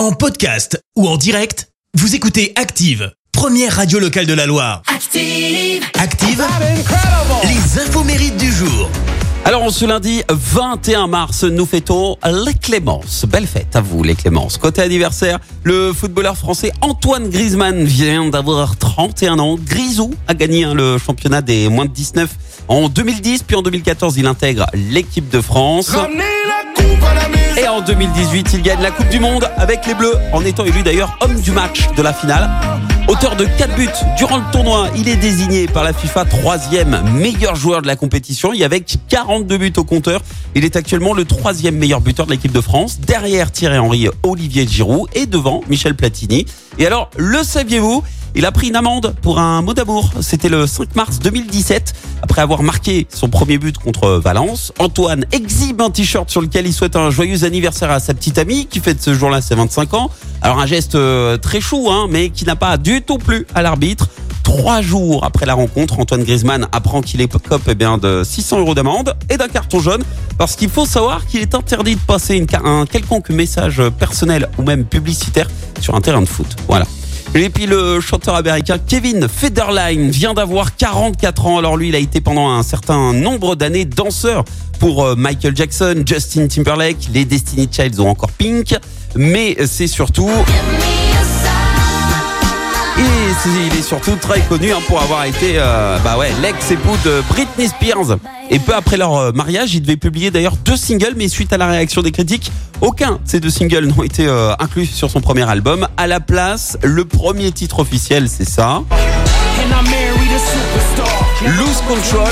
En podcast ou en direct, vous écoutez Active, première radio locale de la Loire. Active. Active, les infos mérites du jour. Alors, ce lundi 21 mars, nous fêtons les Clémences. Belle fête à vous, les Clémences. Côté anniversaire, le footballeur français Antoine Griezmann vient d'avoir 31 ans. Grisou a gagné hein, le championnat des moins de 19 en 2010, puis en 2014, il intègre l'équipe de France. En 2018, il gagne la Coupe du Monde avec les Bleus, en étant élu d'ailleurs homme du match de la finale. Auteur de 4 buts durant le tournoi, il est désigné par la FIFA troisième meilleur joueur de la compétition et avec 42 buts au compteur. Il est actuellement le troisième meilleur buteur de l'équipe de France, derrière Thierry Henry, Olivier Giroud et devant Michel Platini. Et alors, le saviez-vous? Il a pris une amende pour un mot d'amour. C'était le 5 mars 2017. Après avoir marqué son premier but contre Valence, Antoine exhibe un t-shirt sur lequel il souhaite un joyeux anniversaire à sa petite amie qui fête ce jour-là ses 25 ans. Alors un geste euh, très chou, hein, mais qui n'a pas du tout plu à l'arbitre. Trois jours après la rencontre, Antoine Griezmann apprend qu'il est cop eh bien, de 600 euros d'amende et d'un carton jaune parce qu'il faut savoir qu'il est interdit de passer un quelconque message personnel ou même publicitaire sur un terrain de foot. Voilà. Et puis le chanteur américain Kevin Federline vient d'avoir 44 ans. Alors lui, il a été pendant un certain nombre d'années danseur pour euh, Michael Jackson, Justin Timberlake, les Destiny Childs ont encore Pink. Mais c'est surtout... Il est surtout très connu hein, pour avoir été euh, bah ouais, l'ex-époux de Britney Spears. Et peu après leur euh, mariage, il devait publier d'ailleurs deux singles, mais suite à la réaction des critiques, aucun de ces deux singles n'ont été euh, inclus sur son premier album. À la place, le premier titre officiel, c'est ça. Lose Control.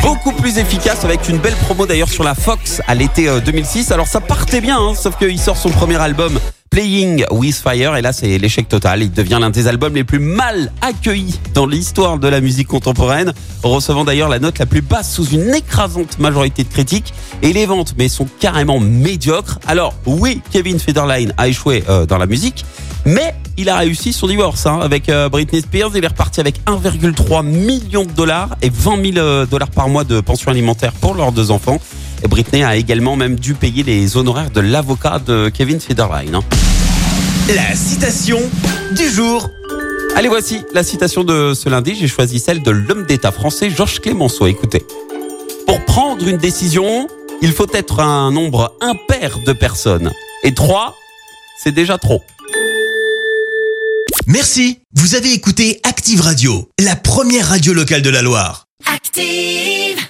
Beaucoup plus efficace avec une belle promo d'ailleurs sur la Fox à l'été 2006. Alors ça partait bien, hein, sauf qu'il sort son premier album Playing with Fire et là c'est l'échec total. Il devient l'un des albums les plus mal accueillis dans l'histoire de la musique contemporaine, recevant d'ailleurs la note la plus basse sous une écrasante majorité de critiques. Et les ventes, mais sont carrément médiocres. Alors oui, Kevin Federline a échoué euh, dans la musique, mais il a réussi son divorce hein, avec euh, Britney Spears. Il est reparti avec 1,3 million de dollars et 20 000 euh, dollars par mois de pension alimentaire pour leurs deux enfants. Et Britney a également même dû payer les honoraires de l'avocat de Kevin Federline. Hein. La citation du jour. Allez, voici la citation de ce lundi. J'ai choisi celle de l'homme d'État français Georges Clémenceau. Écoutez. Pour prendre une décision, il faut être un nombre impair de personnes. Et trois, c'est déjà trop. Merci. Vous avez écouté Active Radio, la première radio locale de la Loire. Active.